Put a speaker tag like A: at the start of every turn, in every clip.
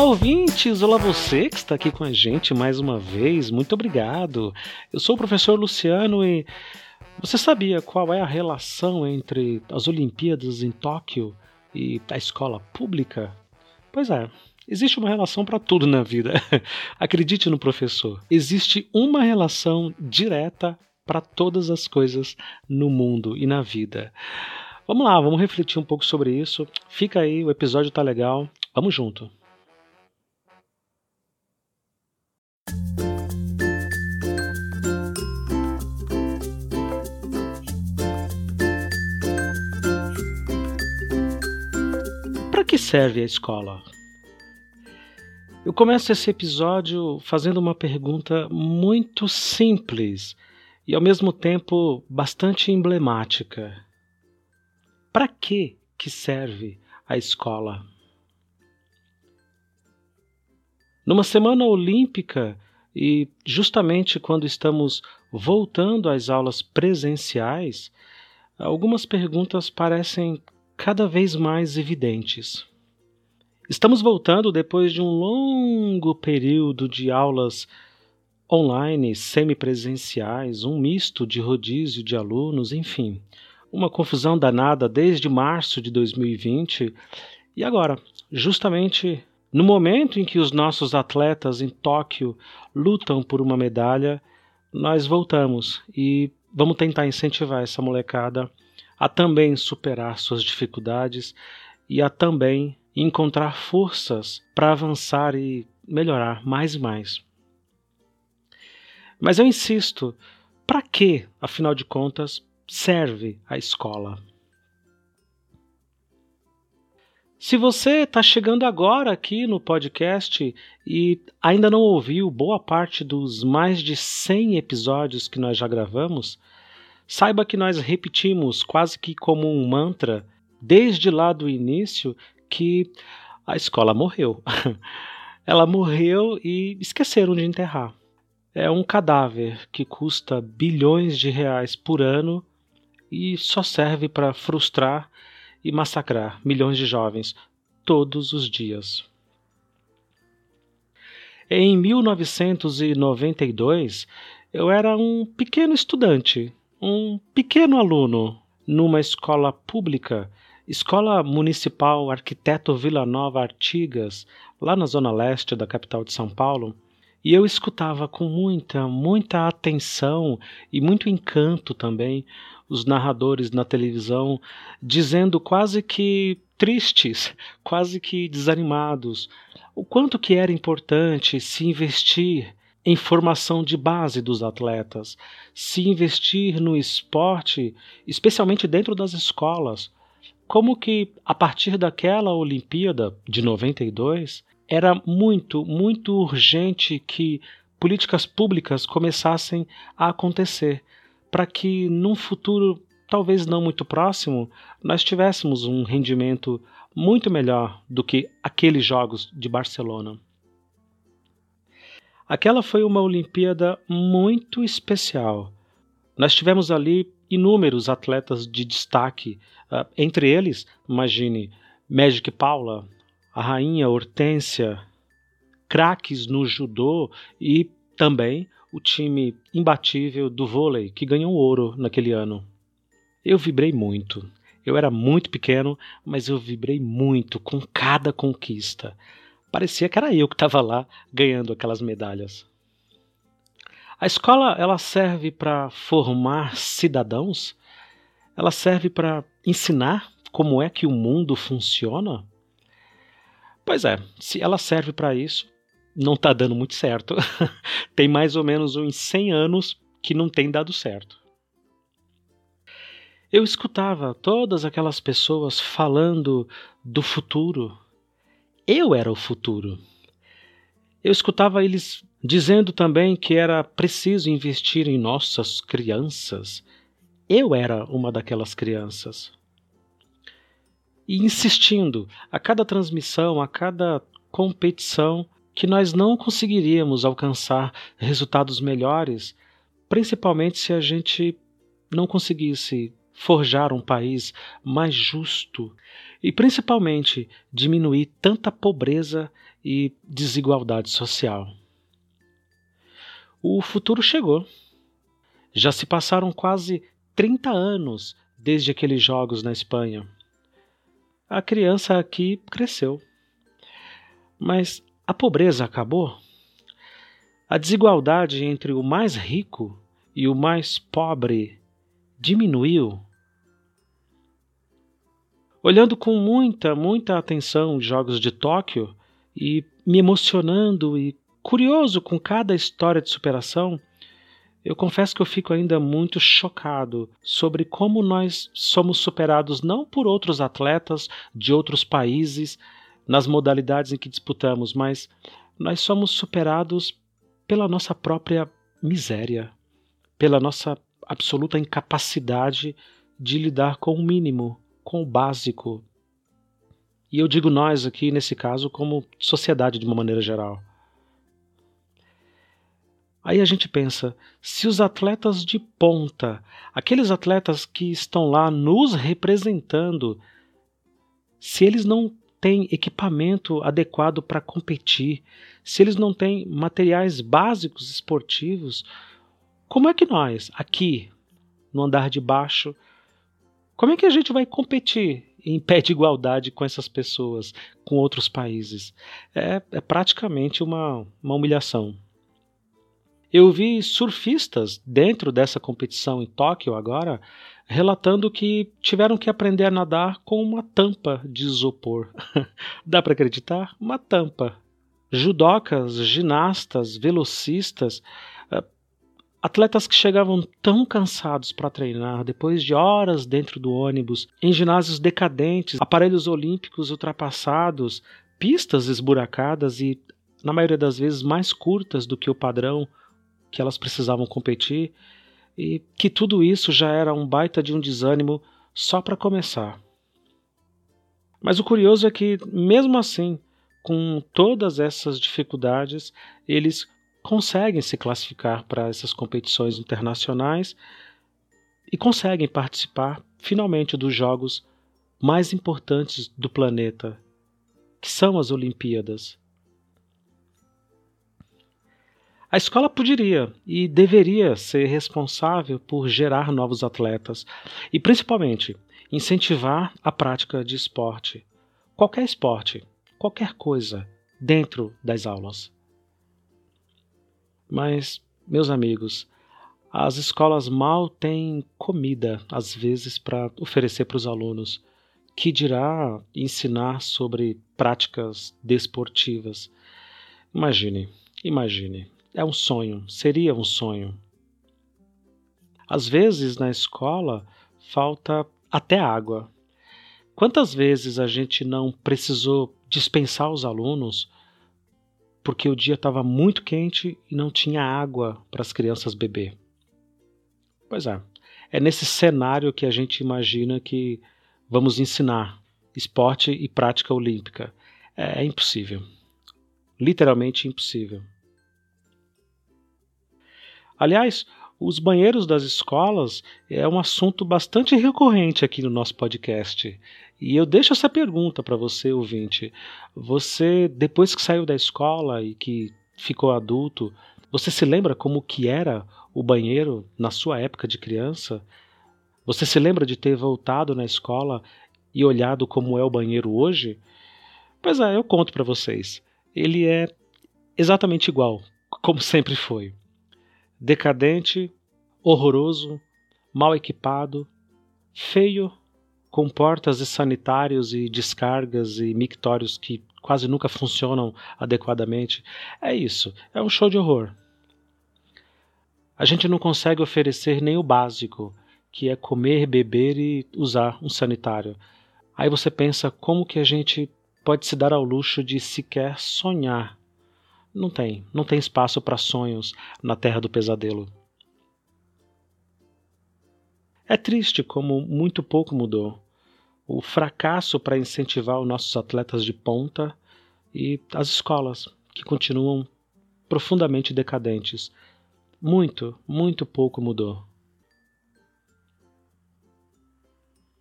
A: Olá, ouvintes! Olá, você que está aqui com a gente mais uma vez. Muito obrigado. Eu sou o professor Luciano e você sabia qual é a relação entre as Olimpíadas em Tóquio e a escola pública? Pois é, existe uma relação para tudo na vida. Acredite no professor. Existe uma relação direta para todas as coisas no mundo e na vida. Vamos lá, vamos refletir um pouco sobre isso. Fica aí, o episódio tá legal. Vamos junto. Para que serve a escola? Eu começo esse episódio fazendo uma pergunta muito simples e ao mesmo tempo bastante emblemática. Para que que serve a escola? Numa semana olímpica e justamente quando estamos voltando às aulas presenciais, algumas perguntas parecem cada vez mais evidentes. Estamos voltando depois de um longo período de aulas online, semipresenciais, um misto de rodízio de alunos, enfim, uma confusão danada desde março de 2020. E agora, justamente no momento em que os nossos atletas em Tóquio lutam por uma medalha, nós voltamos e vamos tentar incentivar essa molecada a também superar suas dificuldades e a também encontrar forças para avançar e melhorar mais e mais. Mas eu insisto, para que, afinal de contas, serve a escola? Se você está chegando agora aqui no podcast e ainda não ouviu boa parte dos mais de 100 episódios que nós já gravamos, saiba que nós repetimos quase que como um mantra desde lá do início que a escola morreu. Ela morreu e esqueceram de enterrar. É um cadáver que custa bilhões de reais por ano e só serve para frustrar e massacrar milhões de jovens todos os dias. Em 1992, eu era um pequeno estudante, um pequeno aluno numa escola pública, Escola Municipal Arquiteto Vila Nova Artigas, lá na zona leste da capital de São Paulo, e eu escutava com muita, muita atenção e muito encanto também os narradores na televisão dizendo quase que tristes, quase que desanimados, o quanto que era importante se investir em formação de base dos atletas, se investir no esporte, especialmente dentro das escolas. Como que a partir daquela Olimpíada de 92 era muito, muito urgente que políticas públicas começassem a acontecer para que num futuro talvez não muito próximo nós tivéssemos um rendimento muito melhor do que aqueles jogos de Barcelona. Aquela foi uma Olimpíada muito especial. Nós tivemos ali inúmeros atletas de destaque, uh, entre eles, imagine, Magic Paula, a rainha Hortência, craques no judô e também o time imbatível do vôlei que ganhou ouro naquele ano. Eu vibrei muito. Eu era muito pequeno, mas eu vibrei muito com cada conquista. Parecia que era eu que estava lá ganhando aquelas medalhas. A escola ela serve para formar cidadãos? Ela serve para ensinar como é que o mundo funciona? Pois é, se ela serve para isso, não está dando muito certo. tem mais ou menos uns 100 anos que não tem dado certo. Eu escutava todas aquelas pessoas falando do futuro. Eu era o futuro. Eu escutava eles dizendo também que era preciso investir em nossas crianças. Eu era uma daquelas crianças. E insistindo a cada transmissão, a cada competição, que nós não conseguiríamos alcançar resultados melhores, principalmente se a gente não conseguisse forjar um país mais justo e principalmente diminuir tanta pobreza e desigualdade social. O futuro chegou. Já se passaram quase 30 anos desde aqueles jogos na Espanha. A criança aqui cresceu. Mas a pobreza acabou? A desigualdade entre o mais rico e o mais pobre diminuiu? Olhando com muita, muita atenção os Jogos de Tóquio e me emocionando e curioso com cada história de superação, eu confesso que eu fico ainda muito chocado sobre como nós somos superados não por outros atletas de outros países nas modalidades em que disputamos, mas nós somos superados pela nossa própria miséria, pela nossa absoluta incapacidade de lidar com o mínimo, com o básico. E eu digo nós aqui, nesse caso, como sociedade de uma maneira geral. Aí a gente pensa, se os atletas de ponta, aqueles atletas que estão lá nos representando, se eles não têm equipamento adequado para competir, se eles não têm materiais básicos esportivos, como é que nós, aqui, no andar de baixo, como é que a gente vai competir em pé de igualdade com essas pessoas, com outros países? É, é praticamente uma, uma humilhação. Eu vi surfistas dentro dessa competição em Tóquio agora relatando que tiveram que aprender a nadar com uma tampa de isopor. Dá para acreditar? Uma tampa. Judocas, ginastas, velocistas, atletas que chegavam tão cansados para treinar depois de horas dentro do ônibus, em ginásios decadentes, aparelhos olímpicos ultrapassados, pistas esburacadas e, na maioria das vezes, mais curtas do que o padrão que elas precisavam competir e que tudo isso já era um baita de um desânimo só para começar. Mas o curioso é que, mesmo assim, com todas essas dificuldades, eles conseguem se classificar para essas competições internacionais e conseguem participar finalmente dos jogos mais importantes do planeta, que são as Olimpíadas. A escola poderia e deveria ser responsável por gerar novos atletas e, principalmente, incentivar a prática de esporte. Qualquer esporte, qualquer coisa, dentro das aulas. Mas, meus amigos, as escolas mal têm comida, às vezes, para oferecer para os alunos. Que dirá ensinar sobre práticas desportivas? Imagine, imagine. É um sonho, seria um sonho. Às vezes na escola falta até água. Quantas vezes a gente não precisou dispensar os alunos porque o dia estava muito quente e não tinha água para as crianças beber? Pois é, é nesse cenário que a gente imagina que vamos ensinar esporte e prática olímpica. É, é impossível. Literalmente impossível. Aliás, os banheiros das escolas é um assunto bastante recorrente aqui no nosso podcast. E eu deixo essa pergunta para você, ouvinte. Você, depois que saiu da escola e que ficou adulto, você se lembra como que era o banheiro na sua época de criança? Você se lembra de ter voltado na escola e olhado como é o banheiro hoje? Pois é, eu conto para vocês. Ele é exatamente igual, como sempre foi decadente, horroroso, mal equipado, feio, com portas e sanitários e descargas e mictórios que quase nunca funcionam adequadamente. É isso, é um show de horror. A gente não consegue oferecer nem o básico, que é comer, beber e usar um sanitário. Aí você pensa como que a gente pode se dar ao luxo de sequer sonhar não tem, não tem espaço para sonhos na terra do pesadelo. É triste como muito pouco mudou. O fracasso para incentivar os nossos atletas de ponta e as escolas, que continuam profundamente decadentes. Muito, muito pouco mudou.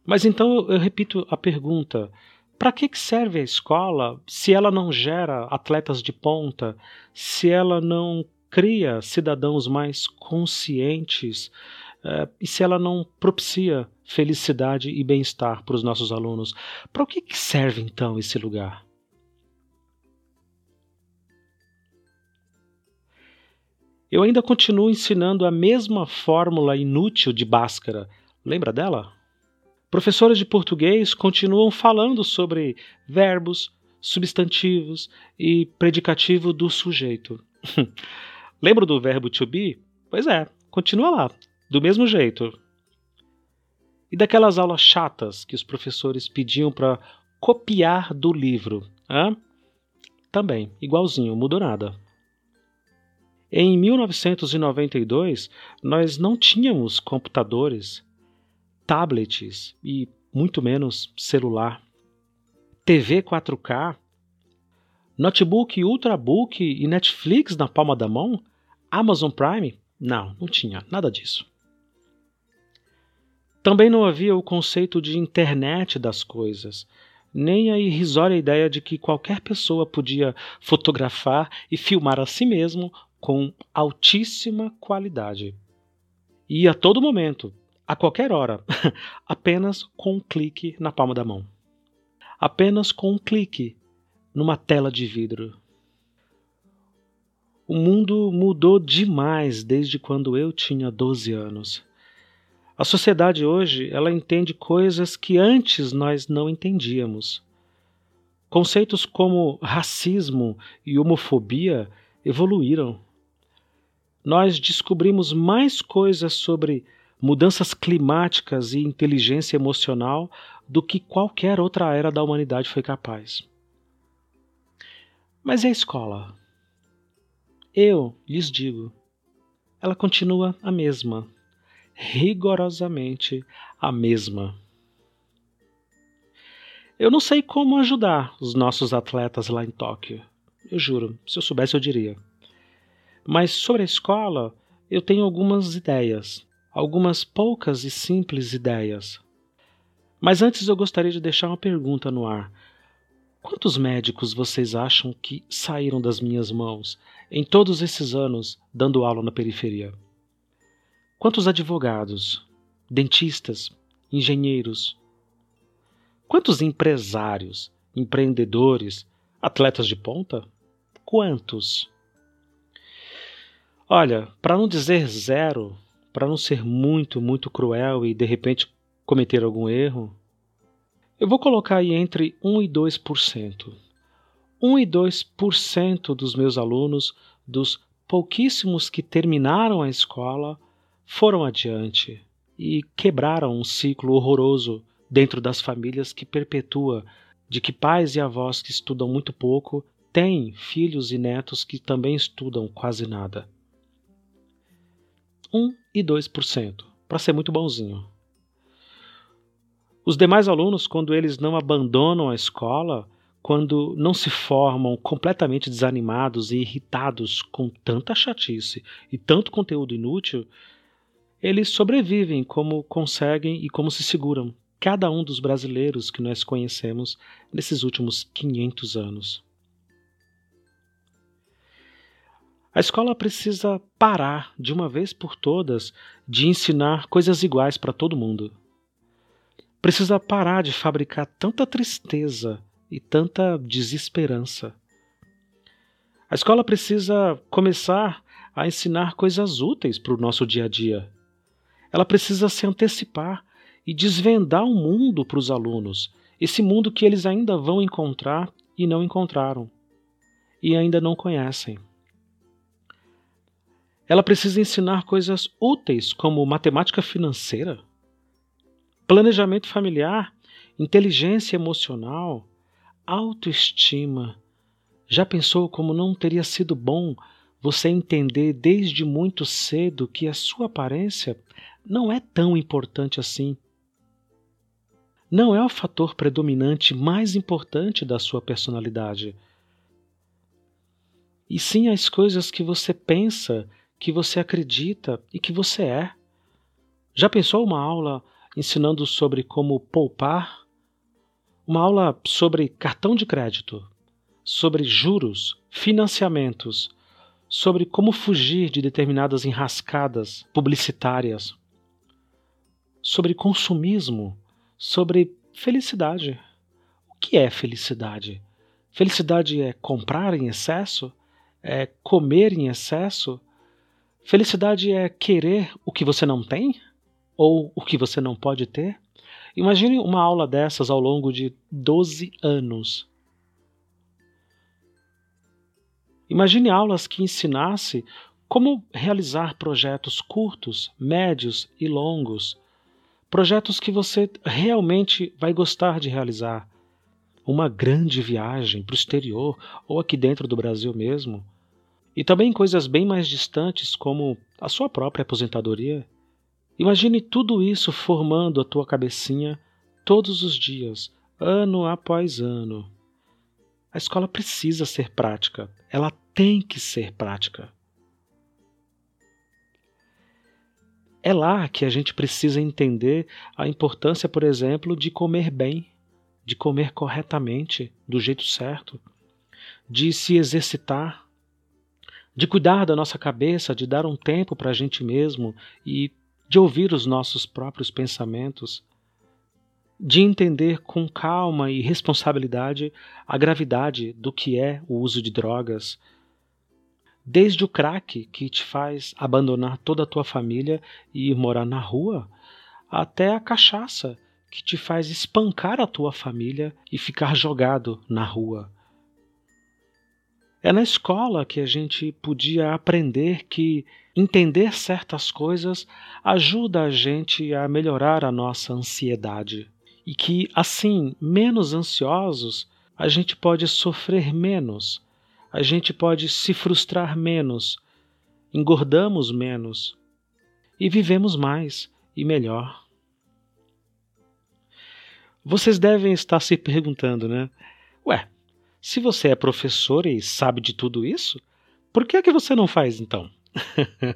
A: Mas então eu repito a pergunta: Para que, que serve a escola se ela não gera atletas de ponta, se ela não cria cidadãos mais conscientes é, e se ela não propicia felicidade e bem-estar para os nossos alunos? Para o que, que serve então esse lugar? Eu ainda continuo ensinando a mesma fórmula inútil de Bhaskara. Lembra dela? Professores de português continuam falando sobre verbos, substantivos e predicativo do sujeito. Lembra do verbo to be? Pois é, continua lá, do mesmo jeito. E daquelas aulas chatas que os professores pediam para copiar do livro? Hã? Também, igualzinho, mudou nada. Em 1992, nós não tínhamos computadores tablets e muito menos celular. TV 4K, notebook Ultrabook e Netflix na palma da mão? Amazon Prime? Não, não tinha nada disso. Também não havia o conceito de internet das coisas, nem a irrisória ideia de que qualquer pessoa podia fotografar e filmar a si mesmo com altíssima qualidade. E a todo momento, a qualquer hora, apenas com um clique na palma da mão. Apenas com um clique numa tela de vidro. O mundo mudou demais desde quando eu tinha 12 anos. A sociedade hoje, ela entende coisas que antes nós não entendíamos. Conceitos como racismo e homofobia evoluíram. Nós descobrimos mais coisas sobre mudanças climáticas e inteligência emocional do que qualquer outra era da humanidade foi capaz. Mas e a escola? Eu lhes digo, ela continua a mesma, rigorosamente a mesma. Eu não sei como ajudar os nossos atletas lá em Tóquio. Eu juro, se eu soubesse eu diria. Mas sobre a escola, eu tenho algumas ideias algumas poucas e simples ideias. Mas antes eu gostaria de deixar uma pergunta no ar. Quantos médicos vocês acham que saíram das minhas mãos em todos esses anos dando aula na periferia? Quantos advogados, dentistas, engenheiros? Quantos empresários, empreendedores, atletas de ponta? Quantos? Olha, para não dizer zero, para não ser muito, muito cruel e de repente cometer algum erro, eu vou colocar aí entre 1 e 2%. 1 e 2% dos meus alunos, dos pouquíssimos que terminaram a escola, foram adiante e quebraram um ciclo horroroso dentro das famílias que perpetua de que pais e avós que estudam muito pouco têm filhos e netos que também estudam quase nada. 1 e 2%, para ser muito bonzinho. Os demais alunos, quando eles não abandonam a escola, quando não se formam completamente desanimados e irritados com tanta chatice e tanto conteúdo inútil, eles sobrevivem como conseguem e como se seguram, cada um dos brasileiros que nós conhecemos nesses últimos 500 anos. A escola precisa parar, de uma vez por todas, de ensinar coisas iguais para todo mundo. Precisa parar de fabricar tanta tristeza e tanta desesperança. A escola precisa começar a ensinar coisas úteis para o nosso dia a dia. Ela precisa se antecipar e desvendar o um mundo para os alunos, esse mundo que eles ainda vão encontrar e não encontraram, e ainda não conhecem. Ela precisa ensinar coisas úteis como matemática financeira, planejamento familiar, inteligência emocional, autoestima. Já pensou como não teria sido bom você entender desde muito cedo que a sua aparência não é tão importante assim? Não é o fator predominante mais importante da sua personalidade. E sim as coisas que você pensa que você acredita e que você é. Já pensou uma aula ensinando sobre como poupar? uma aula sobre cartão de crédito, sobre juros, financiamentos, sobre como fugir de determinadas enrascadas publicitárias, sobre consumismo, sobre felicidade. O que é felicidade? Felicidade é comprar em excesso? É comer em excesso? Felicidade é querer o que você não tem? Ou o que você não pode ter? Imagine uma aula dessas ao longo de 12 anos. Imagine aulas que ensinasse como realizar projetos curtos, médios e longos. Projetos que você realmente vai gostar de realizar. Uma grande viagem para o exterior ou aqui dentro do Brasil mesmo. E também coisas bem mais distantes, como a sua própria aposentadoria. Imagine tudo isso formando a tua cabecinha todos os dias, ano após ano. A escola precisa ser prática, ela tem que ser prática. É lá que a gente precisa entender a importância, por exemplo, de comer bem, de comer corretamente, do jeito certo, de se exercitar, de cuidar da nossa cabeça, de dar um tempo para a gente mesmo e de ouvir os nossos próprios pensamentos de entender com calma e responsabilidade a gravidade do que é o uso de drogas. Desde o crack que te faz abandonar toda a tua família e ir morar na rua, até a cachaça que te faz espancar a tua família e ficar jogado na rua. É na escola que a gente podia aprender que entender certas coisas ajuda a gente a melhorar a nossa ansiedade e que, assim, menos ansiosos, a gente pode sofrer menos, a gente pode se frustrar menos, engordamos menos e vivemos mais e melhor. Vocês devem estar se perguntando, né? Ué, se você é professor e sabe de tudo isso, por que é que você não faz então?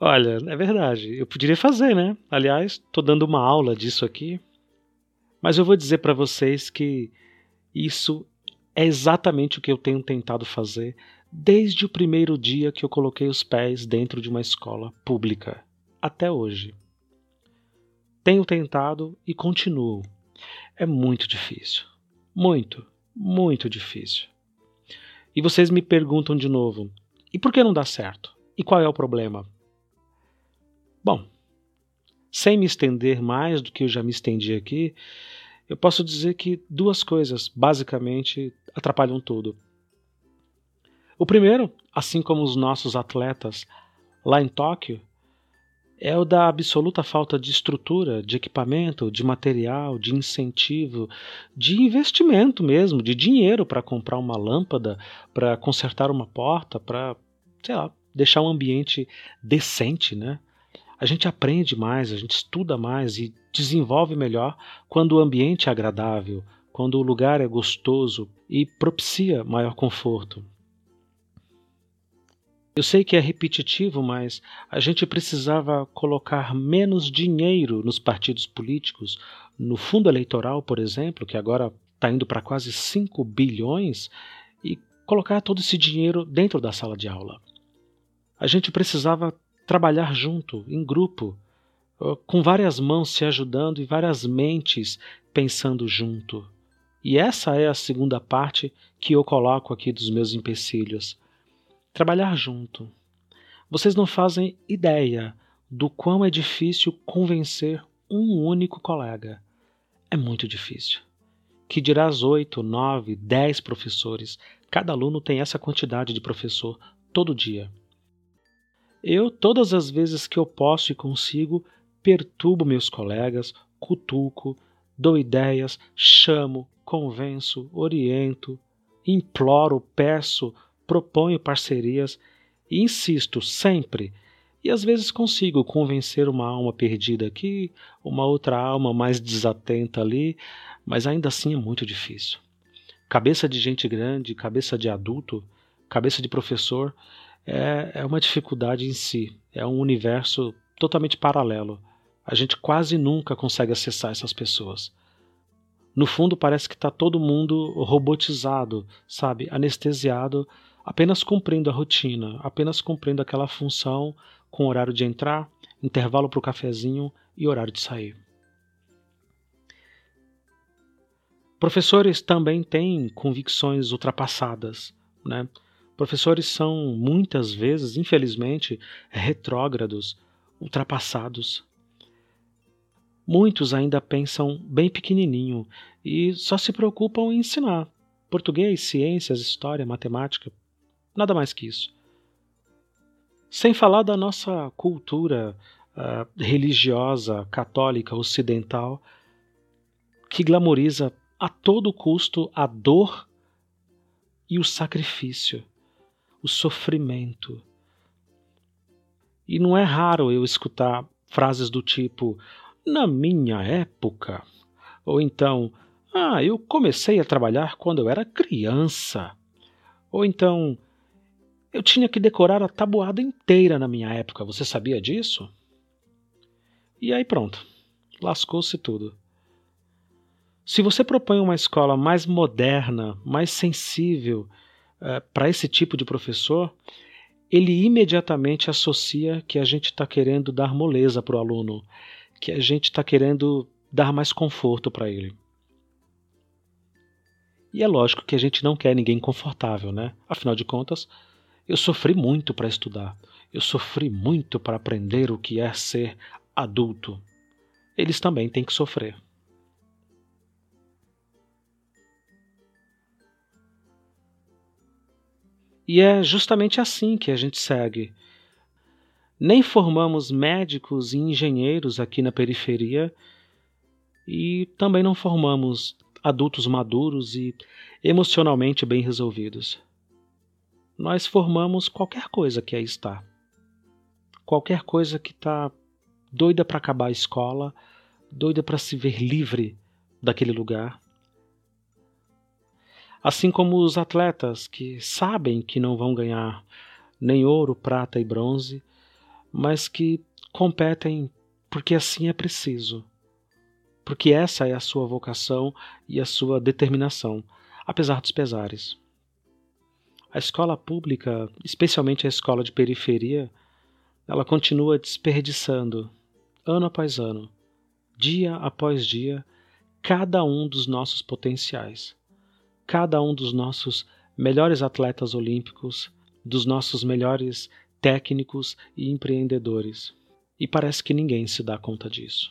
A: Olha, é verdade, eu poderia fazer, né? Aliás, estou dando uma aula disso aqui mas eu vou dizer para vocês que isso é exatamente o que eu tenho tentado fazer desde o primeiro dia que eu coloquei os pés dentro de uma escola pública até hoje. Tenho tentado e continuo. É muito difícil. Muito, muito difícil. E vocês me perguntam de novo: e por que não dá certo? E qual é o problema? Bom, sem me estender mais do que eu já me estendi aqui, eu posso dizer que duas coisas basicamente atrapalham tudo. O primeiro, assim como os nossos atletas lá em Tóquio, é o da absoluta falta de estrutura, de equipamento, de material, de incentivo, de investimento mesmo, de dinheiro para comprar uma lâmpada, para consertar uma porta, para, sei lá, deixar um ambiente decente, né? a gente aprende mais, a gente estuda mais e desenvolve melhor quando o ambiente é agradável, quando o lugar é gostoso e propicia maior conforto. Eu sei que é repetitivo, mas a gente precisava colocar menos dinheiro nos partidos políticos, no fundo eleitoral, por exemplo, que agora está indo para quase 5 bilhões, e colocar todo esse dinheiro dentro da sala de aula. A gente precisava trabalhar junto, em grupo, com várias mãos se ajudando e várias mentes pensando junto. E essa é a segunda parte que eu coloco aqui dos meus empecilhos. Trabalhar junto. Vocês não fazem ideia do quão é difícil convencer um único colega. É muito difícil. Que dirás oito, nove, dez professores. Cada aluno tem essa quantidade de professor todo dia. Eu, todas as vezes que eu posso e consigo, perturbo meus colegas, cutuco, dou ideias, chamo, convenço, oriento, imploro, peço, proponho parcerias e insisto sempre. E às vezes consigo convencer uma alma perdida aqui, uma outra alma mais desatenta ali, mas ainda assim é muito difícil. Cabeça de gente grande, cabeça de adulto, cabeça de professor, é, é uma dificuldade em si, é um universo totalmente paralelo. A gente quase nunca consegue acessar essas pessoas. No fundo, parece que está todo mundo robotizado, sabe? Anestesiado, apenas cumprindo a rotina, apenas cumprindo aquela função com horário de entrar, intervalo para o cafezinho e horário de sair. Professores também têm convicções ultrapassadas, né? Professores são muitas vezes, infelizmente, retrógrados, ultrapassados. Muitos ainda pensam bem pequenininho e só se preocupam em ensinar português, ciências, história, matemática, nada mais que isso. Sem falar da nossa cultura uh, religiosa, católica, ocidental, que glamoriza a todo custo a dor e o sacrifício, o sofrimento. E não é raro eu escutar frases do tipo: na minha época, ou então, ah, eu comecei a trabalhar quando eu era criança, ou então, eu tinha que decorar a tabuada inteira na minha época, você sabia disso? E aí pronto, lascou-se tudo. Se você propõe uma escola mais moderna, mais sensível uh, para esse tipo de professor, ele imediatamente associa que a gente está querendo dar moleza para o aluno, que a gente está querendo dar mais conforto para ele. E é lógico que a gente não quer ninguém confortável, né? Afinal de contas, eu sofri muito para estudar, eu sofri muito para aprender o que é ser adulto. Eles também têm que sofrer. E é justamente assim que a gente segue. Nem formamos médicos e engenheiros aqui na periferia e também não formamos adultos maduros e emocionalmente bem resolvidos. Nós formamos qualquer coisa que aí está. Qualquer coisa que está doida para acabar a escola, doida para se ver livre daquele lugar, Assim como os atletas que sabem que não vão ganhar nem ouro, prata e bronze, mas que competem porque assim é preciso. Porque essa é a sua vocação e a sua determinação, apesar dos pesares. A escola pública, especialmente a escola de periferia, ela continua desperdiçando, ano após ano, dia após dia, cada um dos nossos potenciais cada um dos nossos melhores atletas olímpicos, dos nossos melhores técnicos e empreendedores. E parece que ninguém se dá conta disso.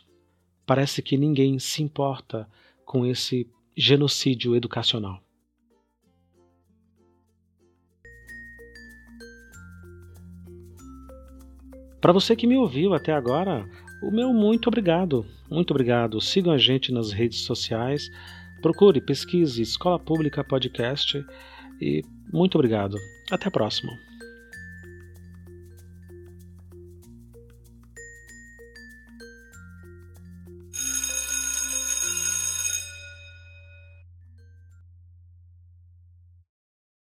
A: Parece que ninguém se importa com esse genocídio educacional. Para você que me ouviu até agora, o meu muito obrigado. Muito obrigado. Sigam a gente nas redes sociais. Procure, pesquise Escola Pública Podcast e muito obrigado. Até a próxima.